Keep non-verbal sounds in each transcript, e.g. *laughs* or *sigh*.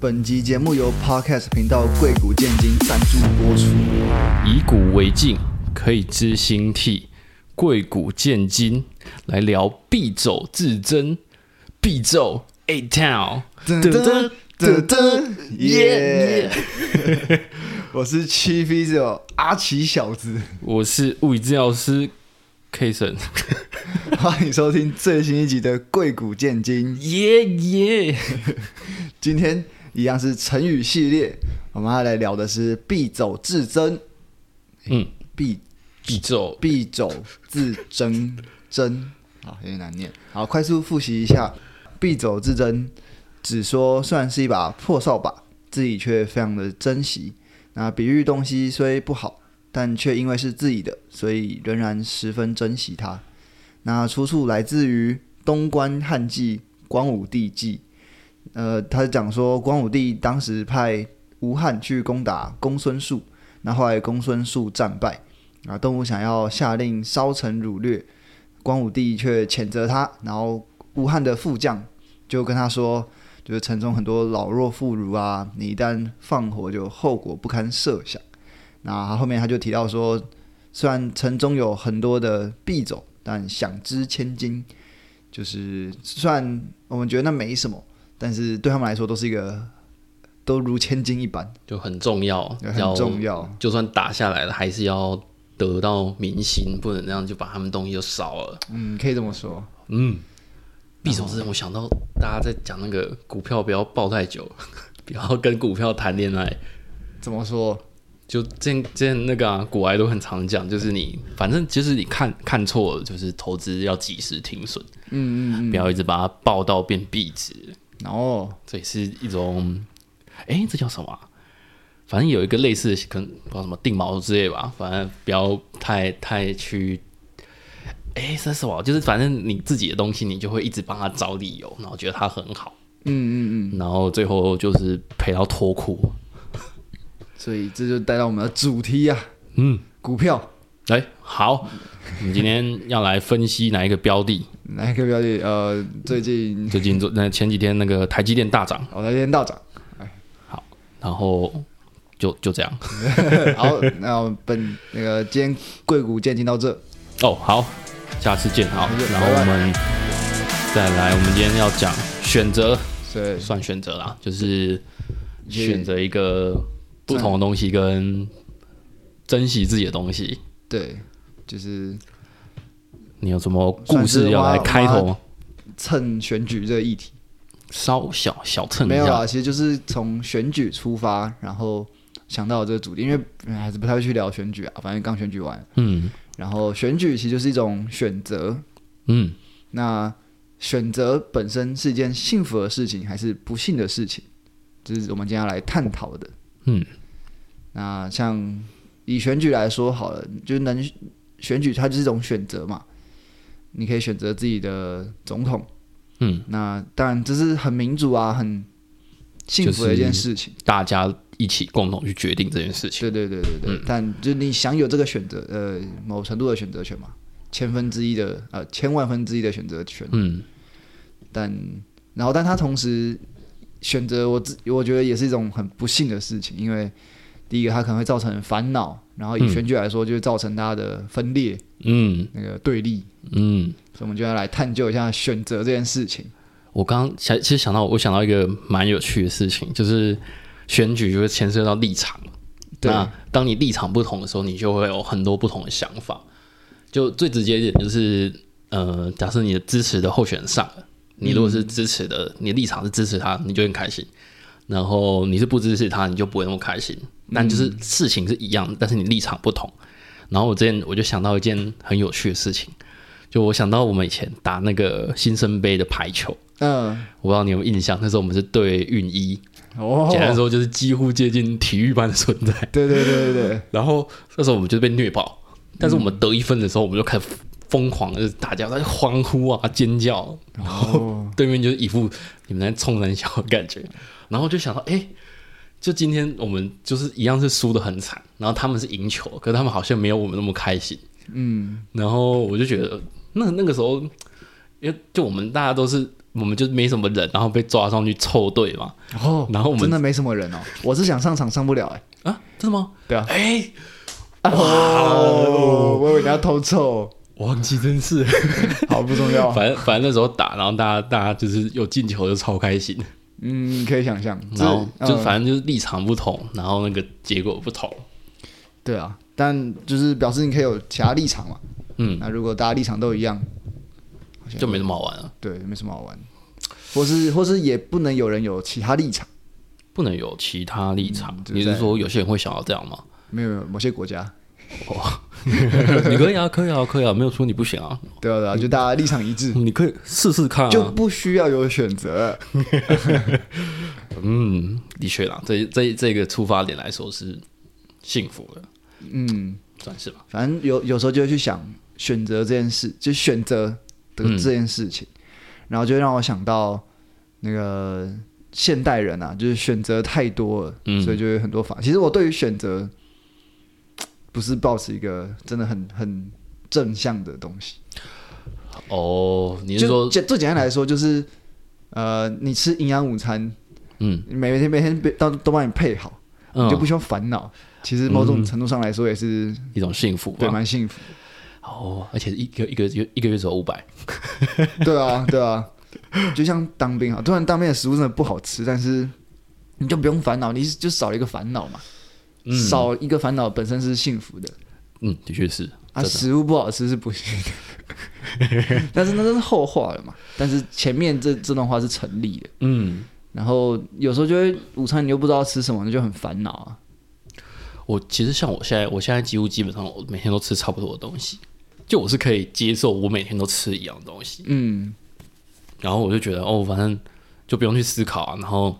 本集节目由 Podcast 频道贵古贱今赞助播出。以古为镜，可以知兴替。贵股见金，来聊必走至真，必走 A Town。噔噔噔噔，耶！我是七 V 九阿奇小子，我是物理治疗师 K 神。欢迎收听最新一集的贵股见金，耶耶！今天一样是成语系列，我们要来聊的是必走至真。嗯，必必走必走至真真，好，有点难念。好，快速复习一下，必走至真，只说虽然是一把破扫把，自己却非常的珍惜。那比喻东西虽不好，但却因为是自己的，所以仍然十分珍惜它。那出处来自于《东关汉记·光武帝纪》。呃，他讲说，光武帝当时派吴汉去攻打公孙述，那后来公孙述战败，啊，东吴想要下令烧城掳掠，光武帝却谴责他，然后吴汉的副将就跟他说，就是城中很多老弱妇孺啊，你一旦放火，就后果不堪设想。那后面他就提到说，虽然城中有很多的必走，但响之千金，就是虽然我们觉得那没什么。但是对他们来说都是一个，都如千金一般，就很重要，很重要。就算打下来了，还是要得到民心，不能那样就把他们东西就烧了。嗯，可以这么说。嗯，必走至真，我想到大家在讲那个股票不要抱太久，*laughs* 不要跟股票谈恋爱。怎么说？就之前前那个啊，股癌都很常讲，就是你反正就是你看看错了，就是投资要及时停损。嗯，嗯嗯，不要一直把它抱到变壁纸。哦，这也是一种，哎，这叫什么、啊？反正有一个类似的，可能不知道什么定锚之类吧。反正不要太太去，哎，这是什么？就是反正你自己的东西，你就会一直帮他找理由，然后觉得他很好。嗯嗯嗯。然后最后就是赔到脱裤。所以这就带到我们的主题呀、啊。嗯，股票。哎，好，我们今天要来分析哪一个标的？哪一个标的？呃，最近最近做那前几天那个台积电大涨，哦，台积电大涨，哎，好，然后就就这样，*laughs* 好，那我们本那个今天贵古贱今到这，哦，好，下次见，好，然后我们再来，我们今天要讲选择，对，算选择啦，就是选择一个不同的东西跟珍惜自己的东西，对，就是。你有什么故事要来开头吗？蹭选举这个议题，稍小小蹭没有啊，其实就是从选举出发，然后想到这个主题，因为还是不太会去聊选举啊，反正刚选举完，嗯，然后选举其实就是一种选择，嗯，那选择本身是一件幸福的事情还是不幸的事情，这、就是我们今天要来探讨的，嗯，那像以选举来说好了，就是能选举它就是一种选择嘛。你可以选择自己的总统，嗯，那当然这是很民主啊，很幸福的一件事情，大家一起共同去决定这件事情。对对对对对，嗯、但就你享有这个选择，呃，某程度的选择权嘛，千分之一的呃，千万分之一的选择权，嗯，但然后但他同时选择我自，我觉得也是一种很不幸的事情，因为第一个它可能会造成烦恼。然后以选举来说，就会造成它的分裂，嗯，那个对立，嗯，所以我们就要来探究一下选择这件事情。我刚刚想，其实想到，我想到一个蛮有趣的事情，就是选举就会牵涉到立场。对，那当你立场不同的时候，你就会有很多不同的想法。就最直接一点就是，呃，假设你的支持的候选人上了，你如果是支持的，你的立场是支持他，你就很开心。然后你是不支持他，你就不会那么开心。但就是事情是一样的，但是你立场不同。然后我之前我就想到一件很有趣的事情，就我想到我们以前打那个新生杯的排球，嗯，我不知道你有没有印象，那时候我们是对运一，哦，简单说就是几乎接近体育班的存在。对对对对对。然后那时候我们就被虐爆，但是我们得一分的时候，我们就开始疯狂的大家在欢呼啊尖叫，然后对面就是一副你们在冲人笑的感觉。然后就想到，哎，就今天我们就是一样是输的很惨，然后他们是赢球，可是他们好像没有我们那么开心。嗯，然后我就觉得，那那个时候，因为就我们大家都是我们就没什么人，然后被抓上去凑队嘛。哦，然后我们真的没什么人哦。我是想上场上不了哎、欸。啊，真的吗？对啊。哎、欸，哦，我以为你要偷凑，忘记真是，*laughs* 好不重要。*laughs* 反正反正那时候打，然后大家大家就是有进球就超开心。嗯，可以想象。然后就反正就是立场不同，然后那个结果不同。对啊，但就是表示你可以有其他立场嘛。嗯，那如果大家立场都一样，就没什么好玩了。对，没什么好玩。或是或是也不能有人有其他立场，不能有其他立场。嗯、你是说有些人会想要这样吗？没有没有，某些国家。哦，*laughs* 你可以啊，可以啊，可以啊，没有说你不行啊。对啊对啊，就大家立场一致，*laughs* 你可以试试看、啊，就不需要有选择。*laughs* 嗯，的确啦，这这这个出发点来说是幸福的。嗯，算是吧。反正有有时候就会去想选择这件事，就选择的这件事情，嗯、然后就让我想到那个现代人啊，就是选择太多了，嗯、所以就有很多法。其实我对于选择。不是保持一个真的很很正向的东西。哦，你是说最简单来说就是，呃，你吃营养午餐，嗯，每天每天都都帮你配好，嗯、你就不需要烦恼。其实某种程度上来说也是一种幸福，对，蛮幸福。哦，而且一个一个月一个月只有五百。*laughs* 对啊，对啊，就像当兵啊，突然当兵的食物真的不好吃，但是你就不用烦恼，你就少了一个烦恼嘛。嗯、少一个烦恼本身是幸福的，嗯，的确是啊，食物不好吃是不行的，*laughs* 但是那都是后话了嘛。但是前面这这段话是成立的，嗯。然后有时候就会午餐你又不知道吃什么，那就很烦恼啊。我其实像我现在，我现在几乎基本上我每天都吃差不多的东西，就我是可以接受我每天都吃一样东西，嗯。然后我就觉得哦，反正就不用去思考啊，然后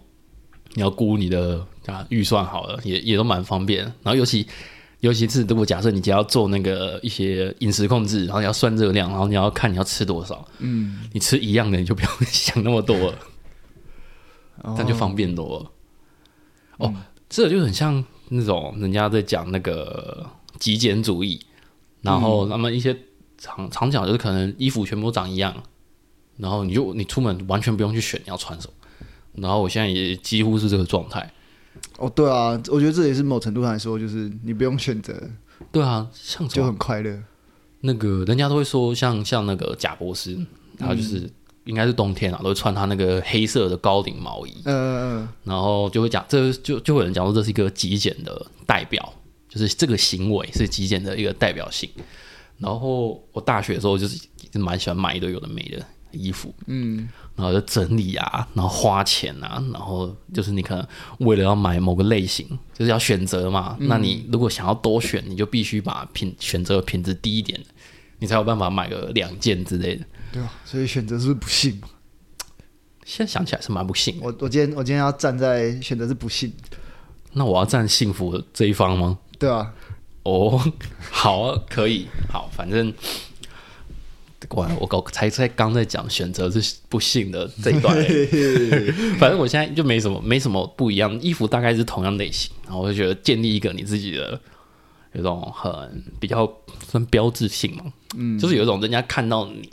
你要估你的。啊，预算好了，也也都蛮方便。然后尤其尤其是如果假设你只要做那个一些饮食控制，然后你要算热量，然后你要看你要吃多少，嗯，你吃一样的你就不用想那么多了，这样就方便多了。哦，嗯、这就很像那种人家在讲那个极简主义，然后那么一些常常讲就是可能衣服全部都长一样，然后你就你出门完全不用去选你要穿什么。然后我现在也几乎是这个状态。哦，对啊，我觉得这也是某程度上来说，就是你不用选择，对啊，像就很快乐。那个人家都会说像，像像那个贾博士，然后就是、嗯、应该是冬天啊，都会穿他那个黑色的高领毛衣，嗯嗯嗯，然后就会讲，这就就会有人讲说这是一个极简的代表，就是这个行为是极简的一个代表性。然后我大学的时候就是蛮喜欢买一堆有的没的衣服，嗯。然后就整理啊，然后花钱啊，然后就是你可能为了要买某个类型，就是要选择嘛。嗯、那你如果想要多选，你就必须把品选择品质低一点，你才有办法买个两件之类的。对啊，所以选择是不幸？现在想起来是蛮不幸。我我今天我今天要站在选择是不幸，那我要站幸福的这一方吗？对啊。哦，*laughs* 好啊，可以，好，反正。我搞才才刚在讲选择是不幸的这一段，*laughs* 反正我现在就没什么没什么不一样，衣服大概是同样类型，然后我就觉得建立一个你自己的有种很比较算标志性嘛，嗯，就是有一种人家看到你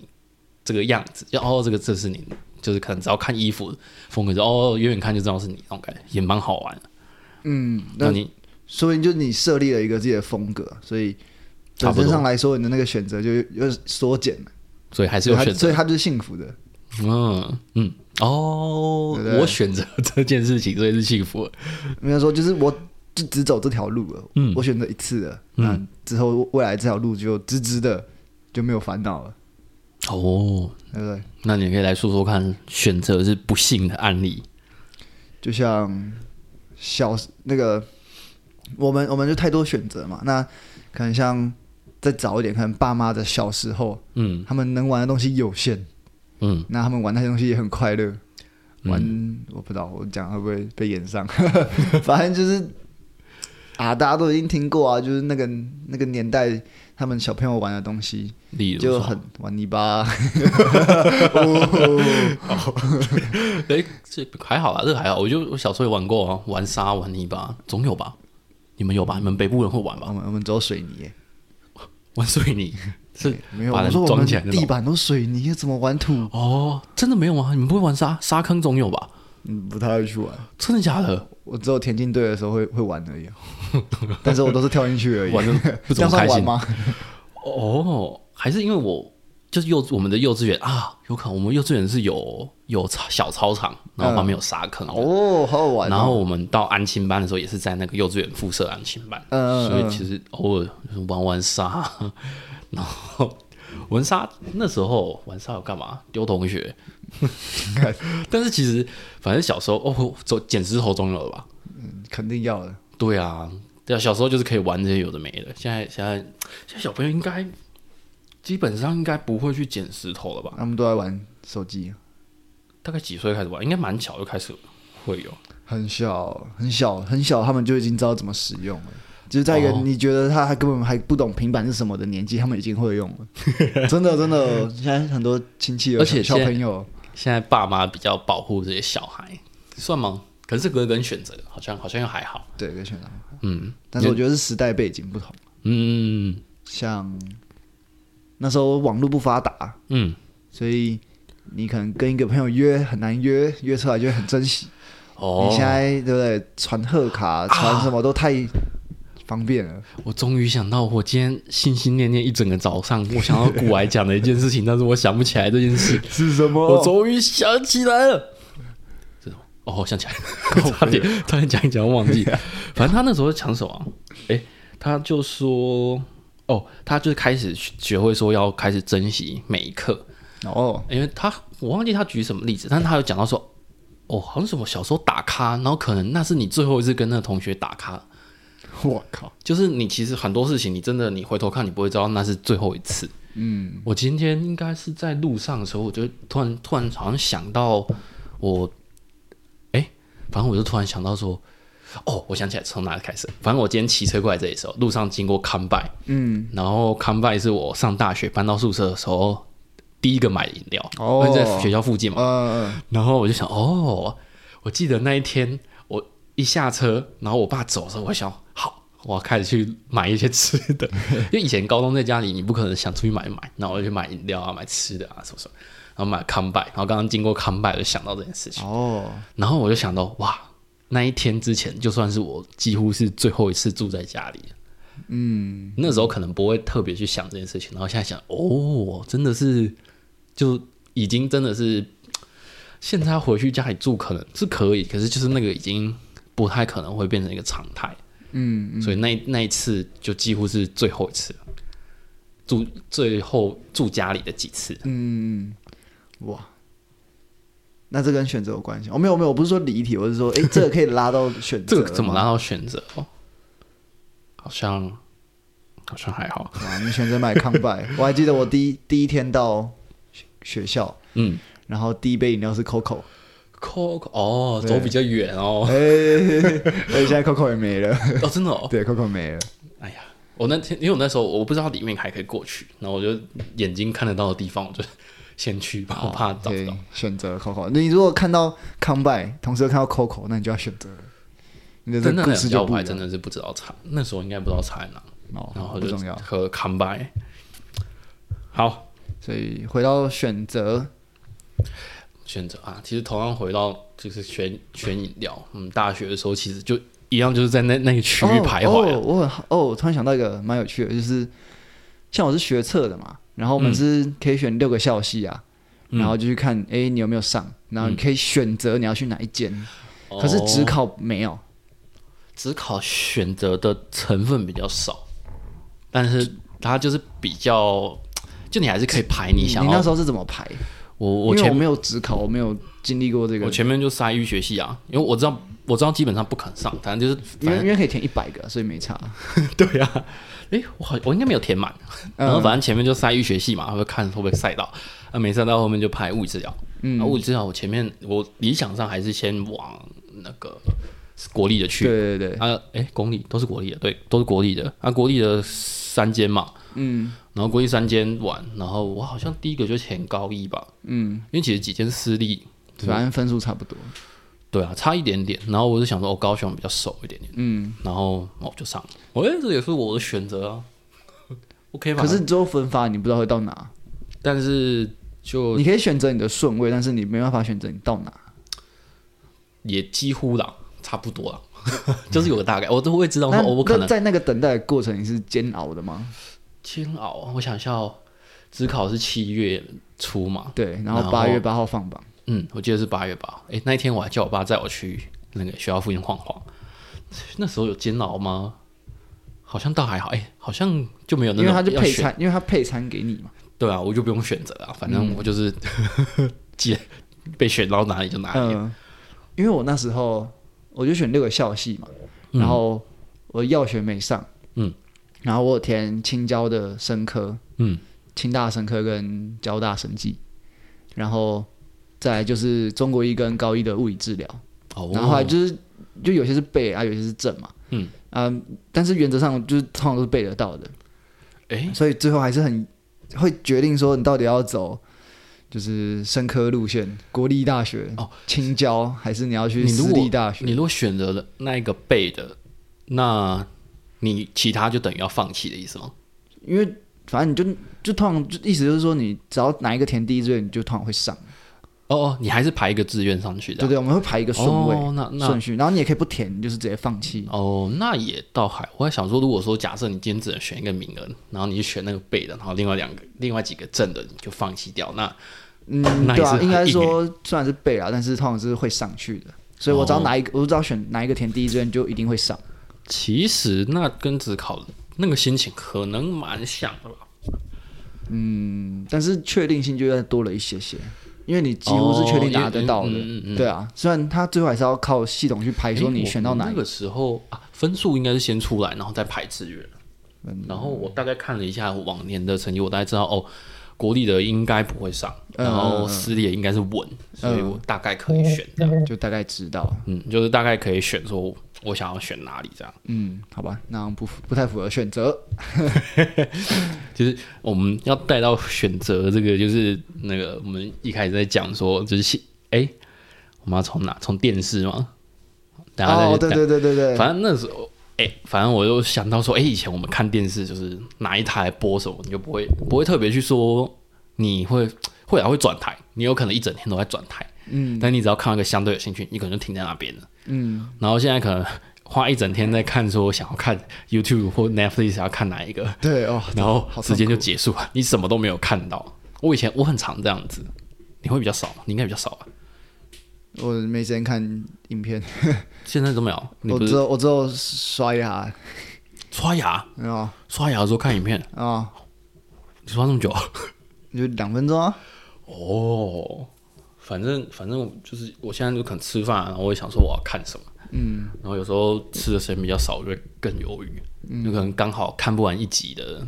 这个样子，就哦这个这是你，就是可能只要看衣服风格就哦远远看就知道是你那种感觉，也蛮好玩的，嗯，那你说明就你设立了一个自己的风格，所以本身上来说你的那个选择就又缩减了。所以还是有选择，所以他就是幸福的。嗯嗯哦，对对，我选择这件事情，所以是幸福的。没有说，就是我就只走这条路了。嗯，我选择一次了，那之后未来这条路就直直的就没有烦恼了。哦，对不对？那你可以来说说看，选择是不幸的案例。就像小那个，我们我们就太多选择嘛。那可能像。再早一点，可能爸妈的小时候，嗯，他们能玩的东西有限，嗯，那他们玩那些东西也很快乐。玩，嗯、我不知道我讲会不会被演上，*laughs* 反正就是啊，大家都已经听过啊，就是那个那个年代他们小朋友玩的东西，例如就很玩泥巴。*laughs* 哎，*laughs* 这还好啦，这个还好，我就我小时候也玩过啊，玩沙玩泥巴总有吧？你们有吧？你们北部人会玩吧？我们我们只有水泥。玩水泥，*laughs* 是没有，把人装起来地板都水泥，怎么玩土？哦，真的没有吗？你们不会玩沙沙坑总有吧？嗯，不太会去玩。真的假的？我只有田径队的时候会会玩而已，*laughs* 但是我都是跳进去而已，*laughs* 玩的不怎么开心吗？哦，还是因为我就是幼我们的幼稚园啊，有可能我们幼稚园是有有小操场，然后旁边有沙坑、嗯、哦，好好玩、哦。然后我们到安亲班的时候，也是在那个幼稚园附设安亲班，嗯，所以其实偶尔玩玩沙，*laughs* 然后玩沙那时候玩沙要干嘛？丢同学。*laughs* 但是其实反正小时候哦，走捡石头总有了吧？嗯，肯定要的。对啊，对啊，小时候就是可以玩这些有的没的。现在现在现在小朋友应该基本上应该不会去捡石头了吧？他们都在玩手机。大概几岁开始玩？应该蛮小就开始会有。很小很小很小，他们就已经知道怎么使用了。就是在一个你觉得他还根本还不懂平板是什么的年纪，他们已经会用了。*laughs* 真的真的，现在很多亲戚而且，小朋友。现在爸妈比较保护这些小孩，算吗？可是个人选择，好像好像又还好。对，跟选择。嗯，但是我觉得是时代背景不同。嗯，像那时候网络不发达，嗯，所以你可能跟一个朋友约很难约，约出来就会很珍惜。哦，你现在对不对？传贺卡，传什么都太。啊方便了，我终于想到，我今天心心念念一整个早上，我想要古来讲的一件事情，但是我想不起来这件事是什么。我终于想起来了，哦，想起来了，*laughs* 差点差点讲一讲忘记。反正他那时候抢手啊，哎、欸，他就说，哦，他就是开始学会说要开始珍惜每一刻哦，因为他我忘记他举什么例子，但是他有讲到说，哦，好像什么小时候打卡，然后可能那是你最后一次跟那个同学打卡。我靠！就是你其实很多事情，你真的你回头看，你不会知道那是最后一次。嗯，我今天应该是在路上的时候，我就突然突然好像想到我，哎、欸，反正我就突然想到说，哦，我想起来从哪里开始。反正我今天骑车过来这里的时候，路上经过康拜，嗯，然后康拜是我上大学搬到宿舍的时候第一个买的饮料，哦，在学校附近嘛，嗯，然后我就想，哦，我记得那一天我。一下车，然后我爸走的时候，我想好，我要开始去买一些吃的，*laughs* 因为以前高中在家里，你不可能想出去买买，然后我就去买饮料啊，买吃的啊，什么什么，然后买康拜，然后刚刚经过康拜，我就想到这件事情。哦，然后我就想到，哇，那一天之前，就算是我几乎是最后一次住在家里，嗯，那时候可能不会特别去想这件事情，然后现在想，哦，真的是，就已经真的是，现在回去家里住可能是可以，可是就是那个已经。不太可能会变成一个常态，嗯，嗯，所以那那一次就几乎是最后一次住最后住家里的几次，嗯，哇，那这跟选择有关系？哦，没有没有，我不是说离题，我是说，哎、欸，这个可以拉到选择，*laughs* 这个怎么拉到选择？哦，好像好像还好啊，你选择买康拜，*laughs* 我还记得我第一第一天到学校，嗯，然后第一杯饮料是 Coco。Coco 哦，走比较远哦。哎、*laughs* 欸，现在 Coco 也没了。哦，真的哦。对，Coco 没了。哎呀，我那天因为我那时候我不知道里面还可以过去，然后我就眼睛看得到的地方，我就先去吧，我怕找不到。选择 Coco，你如果看到康拜，同时又看到 Coco，那你就要选择了。你的故事就不我还真的是不知道差，那时候应该不知道差在哪。哦，然后不重要。和康拜。好，所以回到选择。选择啊，其实同样回到就是选选饮料。嗯，大学的时候其实就一样，就是在那那个区域徘徊、啊。哦，我很哦，我突然想到一个蛮有趣的，就是像我是学测的嘛，然后我们是可以选六个校系啊，嗯、然后就去看，哎、欸，你有没有上？然后你可以选择你要去哪一间。嗯、可是只考没有，只考选择的成分比较少，但是它就是比较，就你还是可以排你想。你那时候是怎么排？我我前面没有只考，我没有经历过这个。我前面就塞医学系啊，因为我知道我知道基本上不可能上，反正就是因为因为可以填一百个，所以没差。*laughs* 对呀、啊，诶、欸，我好我应该没有填满，然后反正前面就塞医学系嘛，会看会不会塞到，啊没塞到后面就排物理治疗。嗯，物理治疗我前面我理想上还是先往那个国立的去。对对对。啊，诶、欸，公立都是国立的，对，都是国立的。啊，国立的三间嘛。嗯。然后国立三间玩，然后我好像第一个就填高一吧，嗯，因为其实几间私立，反正分数差不多，对啊，差一点点。然后我就想说，我高雄比较熟一点点，嗯，然后我就上了，哎，这也是我的选择啊。OK 吧？可是最后分发你不知道会到哪，但是就你可以选择你的顺位，但是你没办法选择你到哪。也几乎啦，差不多啦，*laughs* 就是有个大概，我都会知道说，那我可能在那个等待的过程，你是煎熬的吗？煎熬，我想一下哦，指考是七月初嘛，对，然后八月八号放榜，嗯，我记得是八月八号，哎，那一天我还叫我爸载我去那个学校附近晃晃，那时候有煎熬吗？好像倒还好，哎，好像就没有那种，因为他就配餐，因为他配餐给你嘛，对啊，我就不用选择啊，反正我就是 *laughs* 既然、嗯、被选到哪里就哪里。嗯。因为我那时候我就选六个校系嘛，嗯、然后我药学没上，嗯，然后我有填青交的生科，嗯，清大生科跟交大生技，然后再来就是中国医跟高一的物理治疗，哦，然后后来就是就有些是背啊，有些是正嘛，嗯啊，但是原则上就是通常都是背得到的，哎，所以最后还是很会决定说你到底要走。就是生科路线，国立大学哦，青交还是你要去私立大学？你如果选择了那一个背的，那你其他就等于要放弃的意思吗？因为反正你就就通常就意思就是说，你只要哪一个填第一志愿，你就通常会上。哦哦，你还是排一个志愿上去的？对对，我们会排一个顺位，哦、那那顺序，然后你也可以不填，你就是直接放弃。哦，那也倒还，我还想说，如果说假设你今天只能选一个名额，然后你就选那个背的，然后另外两个、另外几个正的你就放弃掉，那。嗯，对啊，应该说虽然是背啊，但是通常是会上去的，所以我知道哪一个，哦、我知道选哪一个填第一志愿就一定会上。其实那跟只考那个心情可能蛮像的吧。嗯，但是确定性就要多了一些些，因为你几乎是确定拿得到的。哦嗯嗯、对啊，虽然他最后还是要靠系统去排，说你选到哪一个。那个时候啊，分数应该是先出来，然后再排志愿。嗯、然后我大概看了一下往年的成绩，我大概知道哦。国立的应该不会上，然后私立也应该是稳，嗯、所以我大概可以选这样，就大概知道，嗯，就是大概可以选说我想要选哪里这样，嗯，好吧，那不不太符合选择，*laughs* 就是我们要带到选择这个，就是那个我们一开始在讲说，就是哎、欸，我们要从哪？从电视吗？哦，对对对对对，反正那时候。哎、欸，反正我就想到说，哎、欸，以前我们看电视就是哪一台播什么，你就不会不会特别去说你会 *tsk* 会还会转台，你有可能一整天都在转台，嗯，但你只要看到一个相对有兴趣，你可能就停在那边了，嗯，然后现在可能花一整天在看，说想要看 YouTube 或 Netflix 要看哪一个，对哦，*laughs* 然后时间就结束了，你什么都没有看到。我以前我很常这样子，你会比较少，你应该比较少吧？我没时间看影片，*laughs* 现在都没有。我只有我只有刷牙，刷牙没有？刷牙的时候看影片啊？你刷那么久？就两分钟啊？哦，反正反正就是我现在就可能吃饭，然后我也想说我要看什么，嗯，然后有时候吃的时间比较少，就会更犹豫，嗯，就可能刚好看不完一集的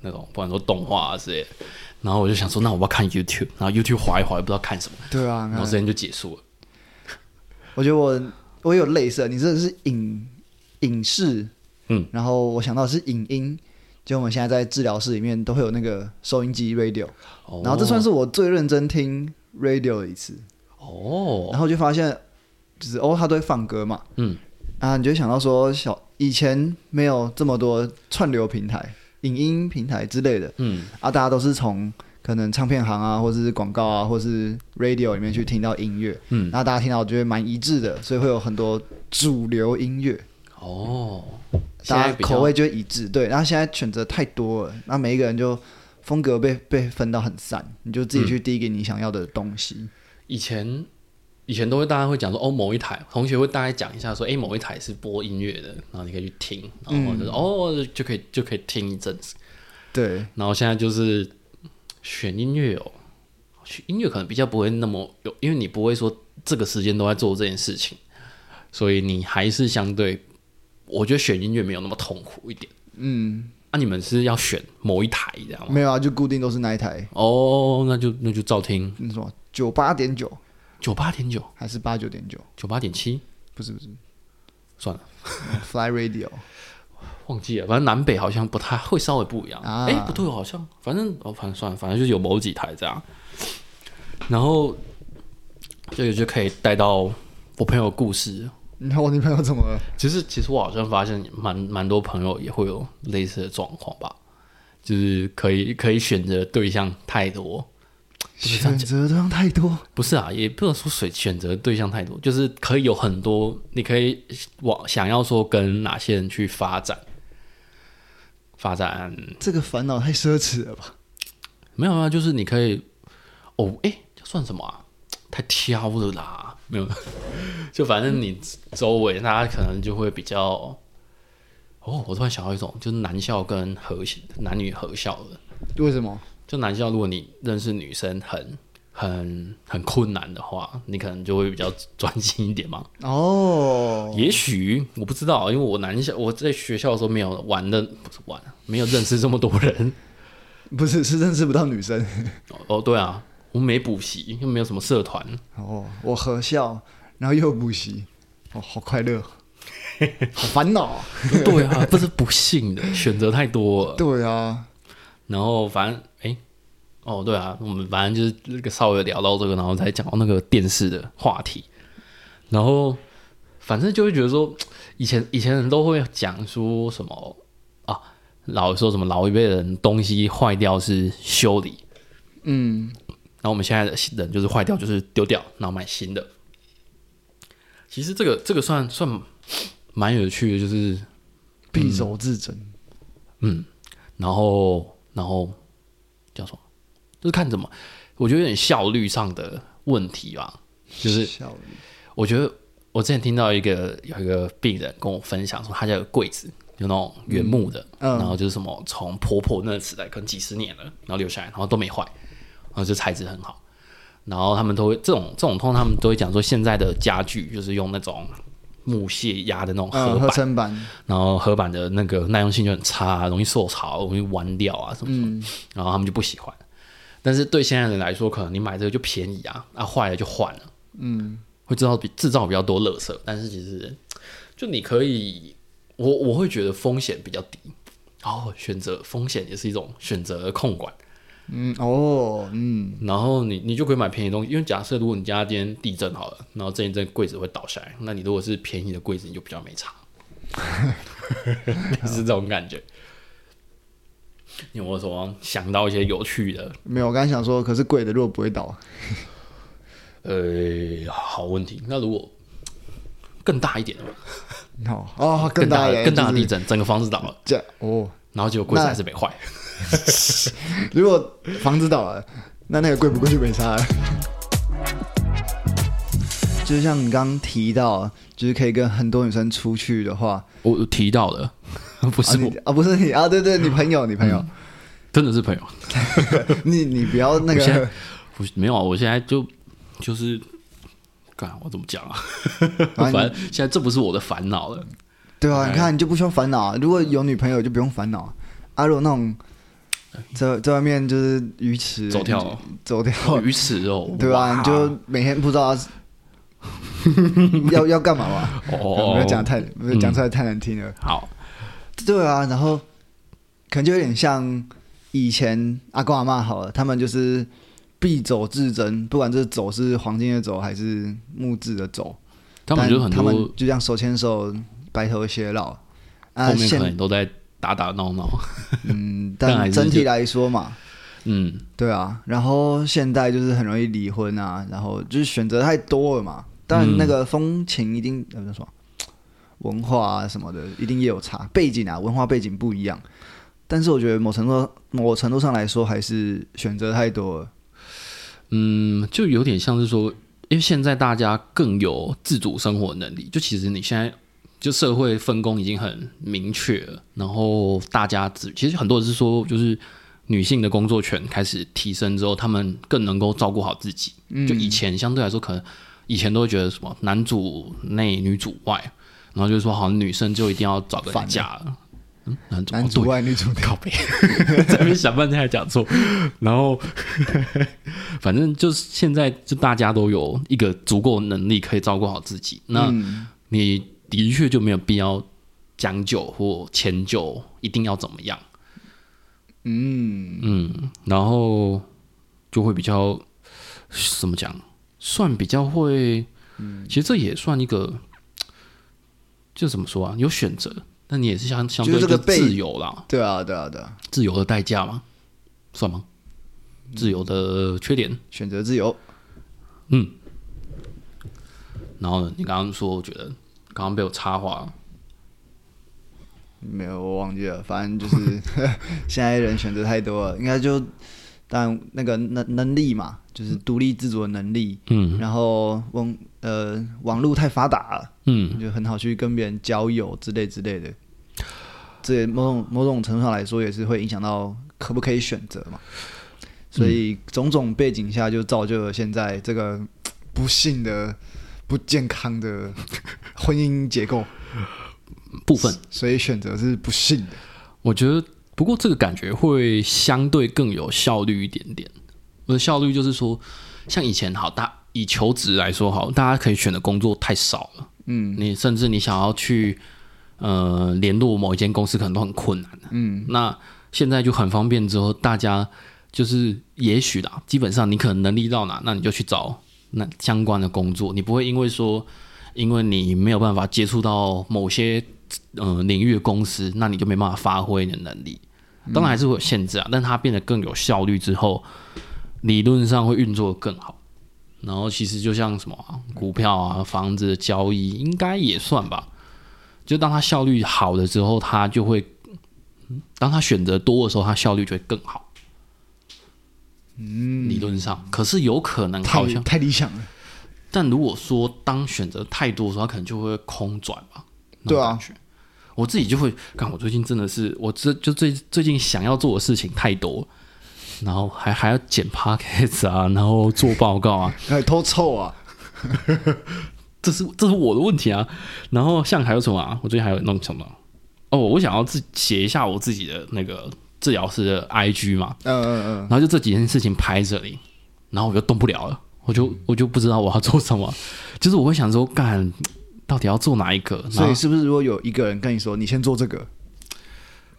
那种，不管说动画啊之类的。然后我就想说，那我要看 YouTube，然后 YouTube 划一划，也不知道看什么。对啊，然后时间就结束了。我觉得我我有类似，你这是影影视，嗯，然后我想到的是影音，就我们现在在治疗室里面都会有那个收音机 radio，哦，然后这算是我最认真听 radio 的一次。哦，然后就发现就是哦，他都会放歌嘛，嗯，啊，你就想到说小以前没有这么多串流平台。影音平台之类的，嗯，啊，大家都是从可能唱片行啊，或者是广告啊，或者是 radio 里面去听到音乐，嗯，那大家听到我觉得蛮一致的，所以会有很多主流音乐，哦，大家口味就会一致，对，然后现在选择太多了，那每一个人就风格被被分到很散，你就自己去滴给你想要的东西，嗯，以前。以前都会大家会讲说哦，某一台同学会大概讲一下说，哎，某一台是播音乐的，然后你可以去听，然后就是、嗯、哦，就可以就可以听一阵子。对，然后现在就是选音乐哦，选音乐可能比较不会那么有，因为你不会说这个时间都在做这件事情，所以你还是相对，我觉得选音乐没有那么痛苦一点。嗯，那、啊、你们是要选某一台这样吗？没有啊，就固定都是那一台。哦，那就那就照听。你说九八点九。九八点九还是八九点九？九八点七？不是不是，算了。*laughs* Fly Radio，忘记了。反正南北好像不太会，稍微不一样。哎、不对，好像反正哦，反正算了，反正就是有某几台这样。然后这个就可以带到我朋友的故事。你看我女朋友怎么了？其实其实我好像发现蛮蛮多朋友也会有类似的状况吧。就是可以可以选择对象太多，选择对象太多，不是啊，也不能说选选择对象太多，就是可以有很多，你可以往想要说跟哪些人去发展，发展这个烦恼太奢侈了吧？没有啊，就是你可以哦，哎，算什么啊？太挑了啦，没有，就反正你周围大家可能就会比较。哦，我突然想到一种，就是男校跟合男女合校的。为什么？就男校，如果你认识女生很很很困难的话，你可能就会比较专心一点嘛。哦，也许我不知道，因为我男校我在学校的时候没有玩的，不是玩，没有认识这么多人。*laughs* 不是，是认识不到女生。哦，对啊，我没补习，又没有什么社团。哦，我合校，然后又补习，哦，好快乐。*laughs* 好烦恼，对啊，不是不幸的选择太多了。对啊，然后反正哎、欸，哦对啊，我们反正就是那个稍微聊到这个，然后才讲到那个电视的话题，然后反正就会觉得说，以前以前人都会讲说什么啊，老说什么老一辈人东西坏掉是修理，嗯，然后我们现在的人就是坏掉就是丢掉，然后买新的。其实这个这个算算。蛮有趣的，就是敝帚自珍，嗯，然后然后叫什么？就是看怎么，我觉得有点效率上的问题吧。就是效率，我觉得我之前听到一个有一个病人跟我分享说，他家有柜子，有那种原木的，嗯，然后就是什么从婆婆那个时代可能几十年了，然后留下来，然后都没坏，然后就材质很好。然后他们都会这种这种通，他们都会讲说，现在的家具就是用那种。木屑压的那种合板，嗯、板。然后合板的那个耐用性就很差，容易受潮，容易弯掉啊什么什么，嗯、然后他们就不喜欢。但是对现在的人来说，可能你买这个就便宜啊，啊坏了就换了，嗯，会制造比制造比较多垃圾，但是其实就你可以，我我会觉得风险比较低，然哦，选择风险也是一种选择控管。嗯哦嗯，然后你你就可以买便宜的东西，因为假设如果你家今天地震好了，然后这一阵柜子会倒下来，那你如果是便宜的柜子，你就比较没差，*laughs* 是这种感觉。你有没有什么想到一些有趣的？没有，我刚才想说，可是贵的如果不会倒，呃，好问题。那如果更大一点的话，*laughs* 哦哦，更大更大的地震，整个房子倒了，哦，然后结果柜子还是没坏。*laughs* 如果房子倒了，那那个贵不贵就没差了。*laughs* 就是像你刚刚提到，就是可以跟很多女生出去的话，我提到了，*laughs* 不是我啊，啊，不是你啊，对对，你朋友，你朋友，嗯、真的是朋友。你你不要那个，不没有啊，我现在就就是，干我怎么讲啊？反正现在这不是我的烦恼了。对啊，你看你就不需要烦恼，如果有女朋友就不用烦恼。啊，如果那种。在在外面就是鱼池走跳，走跳鱼池哦，对吧？你就每天不知道要 *laughs* 要干嘛嘛？哦，没有讲太，没有讲出来太难听了。好，对啊，然后可能就有点像以前阿公阿妈好了，他们就是必走至珍，不管这走是黄金的走还是木质的走，他们就很多，他们就这样手牵手白头偕老，后面可能都在。打打闹闹，嗯，*laughs* 但整体来说嘛，嗯，对啊，然后现在就是很容易离婚啊，然后就是选择太多了嘛，但那个风情一定怎么说，*tsk* 文化啊什么的一定也有差，背景啊文化背景不一样，但是我觉得某程度某程度上来说还是选择太多了，嗯，就有点像是说，因为现在大家更有自主生活能力，就其实你现在。就社会分工已经很明确了，然后大家只其实很多人是说，就是女性的工作权开始提升之后，她们更能够照顾好自己。嗯、就以前相对来说，可能以前都会觉得什么男主内女主外，然后就是说好像女生就一定要找个嫁了。嗯，男主男主外女主内，靠背，*laughs* 这边想半天还讲错。然后 *laughs* 反正就是现在就大家都有一个足够能力可以照顾好自己。那你。的确就没有必要将就或迁就，一定要怎么样？嗯嗯，然后就会比较怎么讲？算比较会，其实这也算一个，就怎么说啊？有选择，那你也是相相对这个自由啦。对啊，对啊，对啊，自由的代价吗？算吗？自由的缺点？选择自由。嗯。然后呢？你刚刚说，我觉得刚刚被我插话了。没有，我忘记了。反正就是 *laughs* 现在人选择太多了，应该就但那个能能力嘛，就是独立自主的能力。嗯。然后网呃网络太发达了，嗯，就很好去跟别人交友之类之类的。这某种某种程度上来说，也是会影响到可不可以选择嘛。所以种种背景下，就造就了现在这个不幸的。不健康的 *laughs* 婚姻结构部分，所以选择是不幸的。我觉得，不过这个感觉会相对更有效率一点点。我的效率就是说，像以前好大以求职来说好，大家可以选的工作太少了。嗯，你甚至你想要去呃联络某一间公司，可能都很困难。嗯，那现在就很方便，之后大家就是也许啦，基本上你可能能力到哪，那你就去找。那相关的工作，你不会因为说，因为你没有办法接触到某些呃领域的公司，那你就没办法发挥你的能力。当然还是会有限制啊，但它变得更有效率之后，理论上会运作得更好。然后其实就像什么股票啊、房子的交易，应该也算吧。就当它效率好了之后，它就会，当它选择多的时候，它效率就会更好。嗯，理论上，可是有可能好像太，太理想了。但如果说当选择太多的时候，他可能就会空转吧。对啊，我自己就会，看我最近真的是，我这就最最近想要做的事情太多，然后还还要剪 podcast 啊，然后做报告啊，还 *laughs* 偷臭啊，*laughs* 这是这是我的问题啊。然后像还有什么啊？我最近还有弄什么？哦，我想要自写一下我自己的那个。治疗师的 IG 嘛，嗯嗯嗯，然后就这几件事情拍这里，然后我就动不了了，我就我就不知道我要做什么，*laughs* 就是我会想说，干到底要做哪一个？所以是不是如果有一个人跟你说，你先做这个，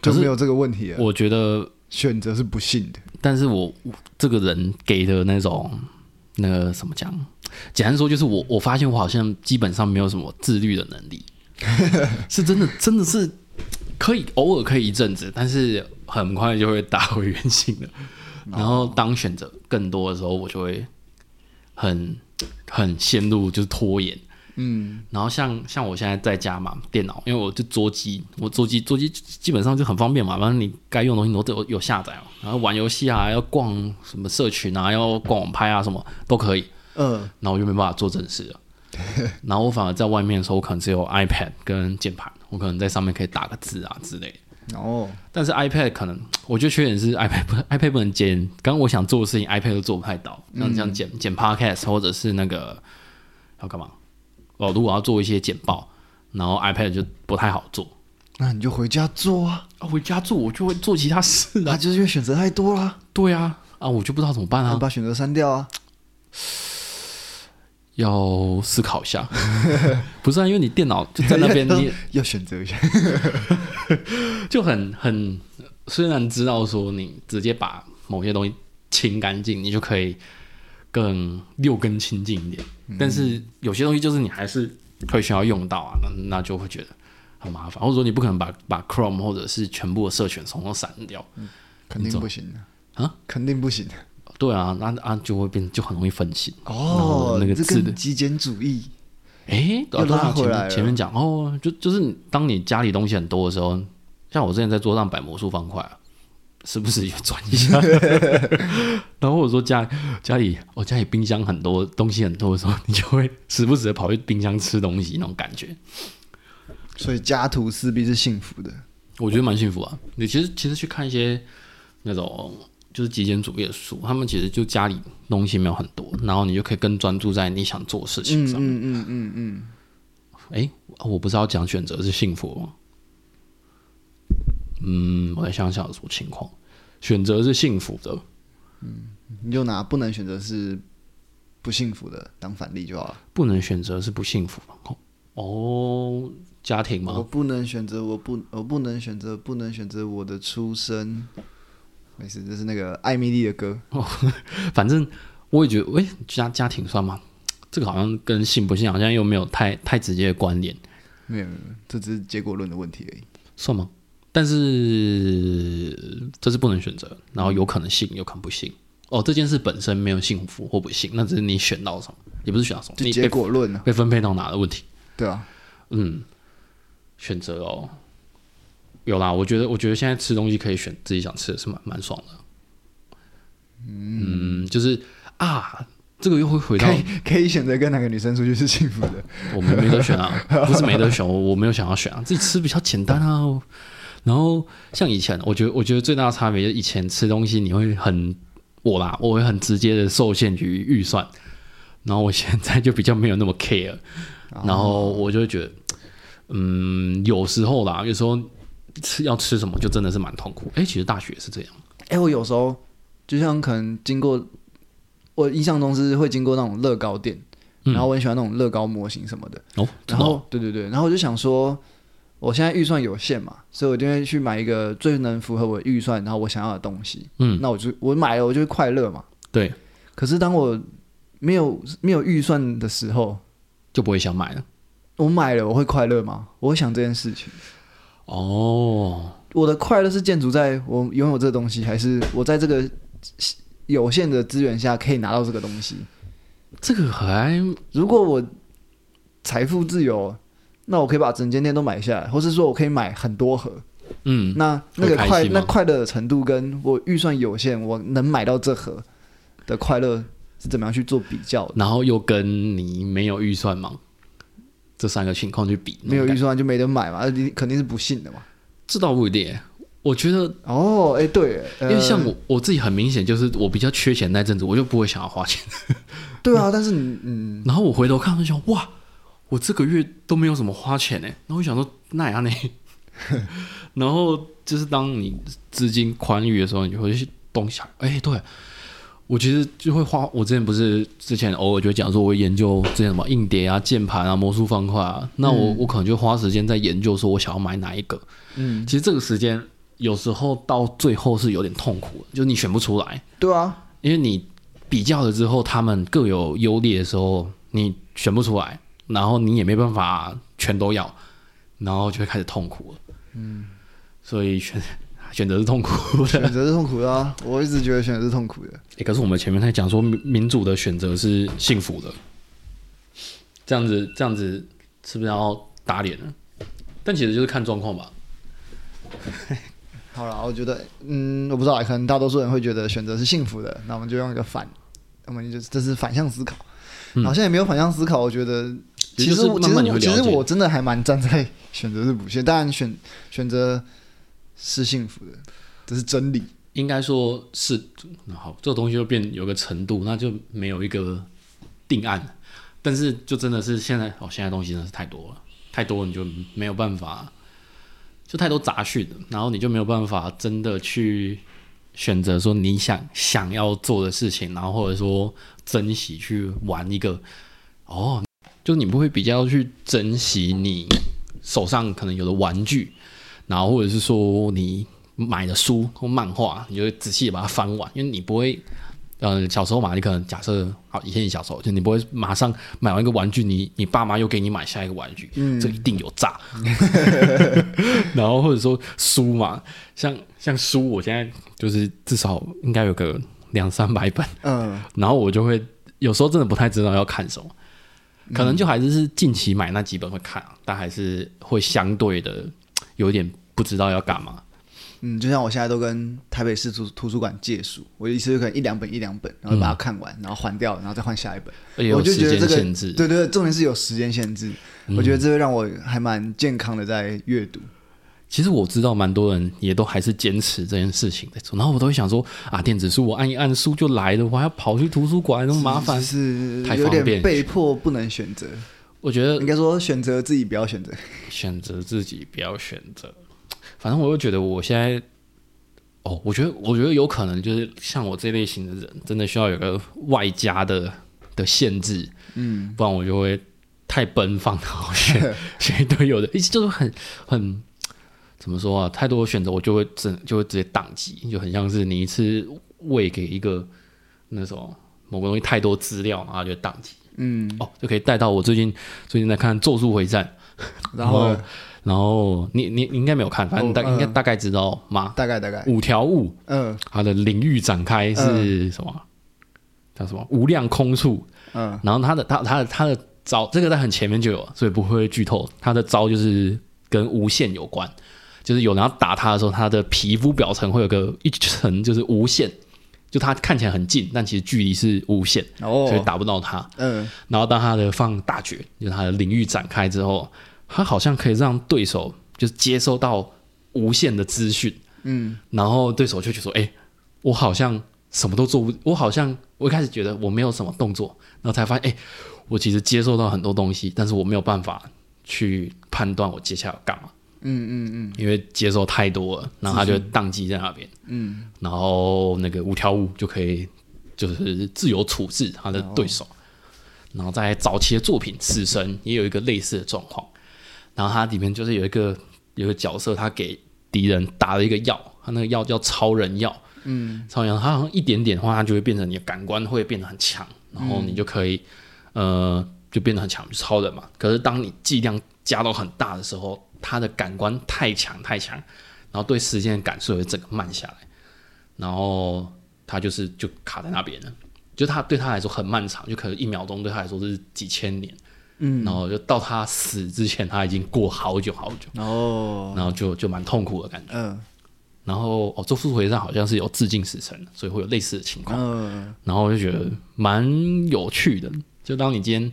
就没有这个问题了？我觉得选择是不幸的，但是我这个人给的那种那个什么讲，简单说就是我我发现我好像基本上没有什么自律的能力，*laughs* 是真的真的是可以偶尔可以一阵子，但是。很快就会打回原形了。然后当选择更多的时候，我就会很很陷入就是拖延。嗯，然后像像我现在在家嘛，电脑，因为我就桌机，我桌机桌机基本上就很方便嘛，反正你该用的东西都有有下载嘛。然后玩游戏啊，要逛什么社群啊，要逛网拍啊，什么都可以。嗯，然后我就没办法做正事了。*laughs* 然后我反而在外面的时候，我可能只有 iPad 跟键盘，我可能在上面可以打个字啊之类的。哦，但是 iPad 可能，我觉得缺点是 iPad 不 iPad 不能剪。刚刚我想做的事情，iPad 都做不太到，像这样剪剪 Podcast 或者是那个要干嘛？哦，如果要做一些简报，然后 iPad 就不太好做。那你就回家做啊！啊，回家做我就会做其他事啊，那就是因为选择太多了。对啊，啊，我就不知道怎么办啊，你把选择删掉啊。*tsk* 要思考一下，*laughs* 不是啊？因为你电脑就在那边，*laughs* 你要选择一下，*laughs* 就很很。虽然知道说你直接把某些东西清干净，你就可以更六根清净一点，嗯，但是有些东西就是你还是会需要用到啊，那那就会觉得很麻烦。或者说你不可能把把 Chrome 或者是全部的社群统统删掉，嗯，肯定不行的啊，肯定不行的。对啊，那啊就会变，就很容易分心哦。那个字的极简主义，哎，又拉回来了。前面讲哦，就就是当你家里东西很多的时候，像我之前在桌上摆魔术方块啊，时不时也转一下。然后我说家家里我、哦、家里冰箱很多东西很多的时候，你就会时不时的跑去冰箱吃东西那种感觉。所以家徒四壁是幸福的，我觉得蛮幸福啊。你其实其实去看一些那种。就是极简主义的书，他们其实就家里东西没有很多，然后你就可以更专注在你想做的事情上面。嗯嗯嗯嗯。哎、嗯嗯欸，我不是要讲选择是幸福吗？嗯，我来想想有什么情况，选择是幸福的。嗯，你就拿不能选择是不幸福的当反例就好了。不能选择是不幸福的。哦，家庭吗？我不能选择，我不，我不能选择，不能选择我的出生。没事，这是那个艾米丽的歌。哦，*laughs* 反正我也觉得，喂，家家庭算吗？这个好像跟信不信好像又没有太太直接的关联。没有，没有，这只是结果论的问题而已。算吗？但是这是不能选择，然后有可能信，有可能不信。哦，这件事本身没有幸福或不幸，那只是你选到什么，也不是选到什么，就结果论啊，被分配到哪的问题。对啊，嗯，选择哦，有啦。我觉得，我觉得现在吃东西可以选自己想吃的是蛮蛮爽的。嗯，就是啊，这个又会回到可以，可以选择跟哪个女生出去是幸福的。我们没得选啊，*laughs* 不是没得选，我我没有想要选啊，自己吃比较简单啊。然后像以前，我觉得我觉得最大的差别就是以前吃东西你会很。我啦，我会很直接的受限于预算，然后我现在就比较没有那么 care，然后我就会觉得，嗯，有时候啦，有时候吃要吃什么就真的是蛮痛苦。哎，其实大学也是这样。哎，我有时候就像可能经过，我印象中是会经过那种乐高店，然后我很喜欢那种乐高模型什么的。哦，然后对对对，然后我就想说。我现在预算有限嘛，所以我就会去买一个最能符合我预算，然后我想要的东西。嗯，那我就我买了，我就会快乐嘛。对。可是当我没有没有预算的时候，就不会想买了。我买了，我会快乐吗？我会想这件事情。哦，我的快乐是建筑在我拥有这个东西，还是我在这个有限的资源下可以拿到这个东西？这个还，如果我财富自由。那我可以把整间店都买下来，或是说我可以买很多盒，嗯，那那个快那快乐的程度跟我预算有限，我能买到这盒的快乐是怎么样去做比较的？然后又跟你没有预算吗？这三个情况去比，没有预算就没得买嘛，你肯定是不信的嘛。这倒不一定，我觉得哦，哎、欸，对，因为像我我自己很明显就是我比较缺钱那阵子，我就不会想要花钱。*laughs* 对啊，但是你嗯，然后我回头看就想哇。我这个月都没有怎么花钱呢，然后我想说那样呢，*laughs* 然后就是当你资金宽裕的时候，你就会去动想，哎，对，我其实就会花。我之前不是之前偶尔就讲说，我研究这些什么硬碟啊、键盘啊、魔术方块啊，那我、嗯、我可能就花时间在研究，说我想要买哪一个。嗯，其实这个时间有时候到最后是有点痛苦的，就是你选不出来。对啊，因为你比较了之后，他们各有优劣的时候，你选不出来。然后你也没办法全都要，然后就会开始痛苦了。嗯，所以选选择是痛苦的，选择是痛苦的啊！我一直觉得选择是痛苦的。诶，可是我们前面在讲说民主的选择是幸福的，这样子这样子是不是要打脸呢？但其实就是看状况吧。*laughs* 好了，我觉得，嗯，我不知道，可能大多数人会觉得选择是幸福的，那我们就用一个反，我们就这是反向思考。好像也没有反向思考，我觉得。其实，其实，其实我真的还蛮站在选择是不幸，当然选选择是幸福的，这是真理。应该说是，好，这个东西就变有个程度，那就没有一个定案。但是，就真的是现在哦，现在东西真的是太多了，太多你就没有办法，就太多杂讯，然后你就没有办法真的去选择说你想想要做的事情，然后或者说珍惜去玩一个哦。就你不会比较去珍惜你手上可能有的玩具，然后或者是说你买的书或漫画，你就会仔细的把它翻完，因为你不会，呃，小时候嘛，你可能假设好，以前你小时候就你不会马上买完一个玩具，你你爸妈又给你买下一个玩具，嗯，这一定有诈。*laughs* 然后或者说书嘛，像像书，我现在就是至少应该有个两三百本，嗯，然后我就会有时候真的不太知道要看什么。可能就还是是近期买那几本会看，啊，但还是会相对的有点不知道要干嘛。嗯，就像我现在都跟台北市图图书馆借书，我一次可能一两本一两本，然后把它看完，嗯、然后还掉，然后再换下一本。有时间限制，对对对，重点是有时间限制。嗯、我觉得这个让我还蛮健康的在阅读。其实我知道蛮多人也都还是坚持这件事情在做，然后我都会想说啊，电子书我按一按书就来了，我还要跑去图书馆那么麻烦，是有点被迫不能选择。我觉得应该说选择自己不要选择，选择自己不要选择。反正我又觉得我现在，哦，我觉得我觉得有可能就是像我这类型的人，真的需要有个外加的的限制，嗯，不然我就会太奔放，然后选 *laughs* 选一堆有的，一直就是很很。怎么说啊？太多选择，我就会直就会直接宕机，就很像是你一次喂给一个那种某个东西太多资料，然后就宕机。嗯，哦，就可以带到我最近最近在看《咒术回战》，然后然后你你你应该没有看，反正大、哦、应该大概知道吗？大概大概。五条悟，嗯，它的领域展开是什么？嗯、叫什么？无量空处。嗯，然后他的他他的他的招，这个在很前面就有，所以不会剧透。他的招就是跟无限有关，就是有人要打他的时候，他的皮肤表层会有个一层就是无限。就他看起来很近，但其实距离是无限，哦、所以打不到他。嗯，然后当他的放大绝，就是他的领域展开之后，他好像可以让对手就是接收到无限的资讯。嗯，然后对手就觉得说：“哎、欸，我好像什么都做不，我好像我一开始觉得我没有什么动作，然后才发现，哎、欸，我其实接受到很多东西，但是我没有办法去判断我接下来要干嘛。”嗯嗯嗯，因为接受太多了，然后他就宕机在那边。嗯，然后那个五条悟就可以就是自由处置他的对手。哦、然后在早期的作品《死神》也有一个类似的状况。然后它里面就是有一个有个角色，他给敌人打了一个药，他那个药叫超人药。嗯，超人药，他好像一点点的话，它就会变成你的感官会变得很强，然后你就可以、呃就变得很强，就超人嘛。可是当你剂量加到很大的时候，他的感官太强太强，然后对时间的感受会整个慢下来，然后他就是就卡在那边了，就他对他来说很漫长，就可能一秒钟对他来说是几千年，嗯，然后就到他死之前他已经过好久好久，哦，然后就就蛮痛苦的感觉，嗯，然后哦，咒术回战好像是有致敬死神，所以会有类似的情况，嗯，然后我就觉得蛮有趣的，就当你今天。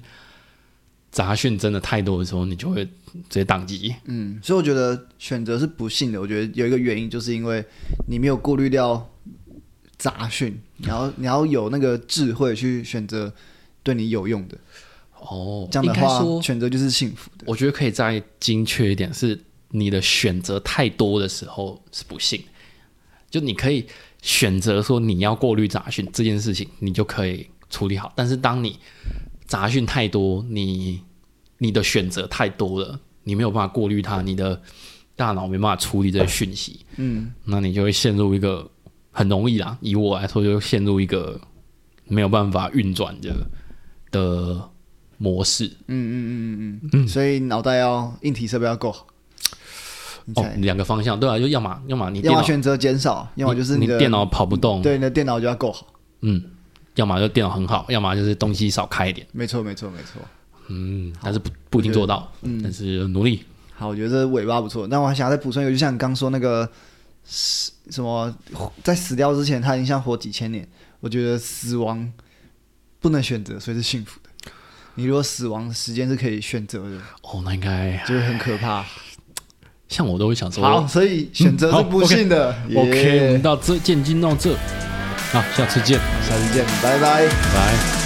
杂讯真的太多的时候，你就会直接宕机。嗯，所以我觉得选择是不幸的。我觉得有一个原因，就是因为你没有过滤掉杂讯，你要你要有那个智慧去选择对你有用的。哦，这样的话，选择就是幸福的。我觉得可以再精确一点，是你的选择太多的时候是不幸。就你可以选择说你要过滤杂讯这件事情，你就可以处理好。但是当你杂讯太多，你你的选择太多了，你没有办法过滤它，你的大脑没办法处理这些讯息，嗯，那你就会陷入一个很容易啦。以我来说，就陷入一个没有办法运转的的模式。嗯嗯嗯嗯嗯嗯，所以脑袋要硬体设备要够好。哦，两个方向对啊，就要么要么你要么选择减少，要么就是你，的电脑跑不动，对，你的电脑就要够好。嗯。要么就电脑很好，要么就是东西少开一点。没错，没错，没错。嗯，但是不不一定做到。嗯，但是努力。好，我觉得这尾巴不错。那我还想再补充一个，就像你刚说那个死什么，在死掉之前他已经像活几千年。我觉得死亡不能选择，所以是幸福的。你如果死亡时间是可以选择的，哦，那应该就会很可怕。像我都会想说，好，所以选择是不幸的。嗯、OK，, yeah. 我们到这，见，进到这。好，下次见，下次见，拜拜，拜。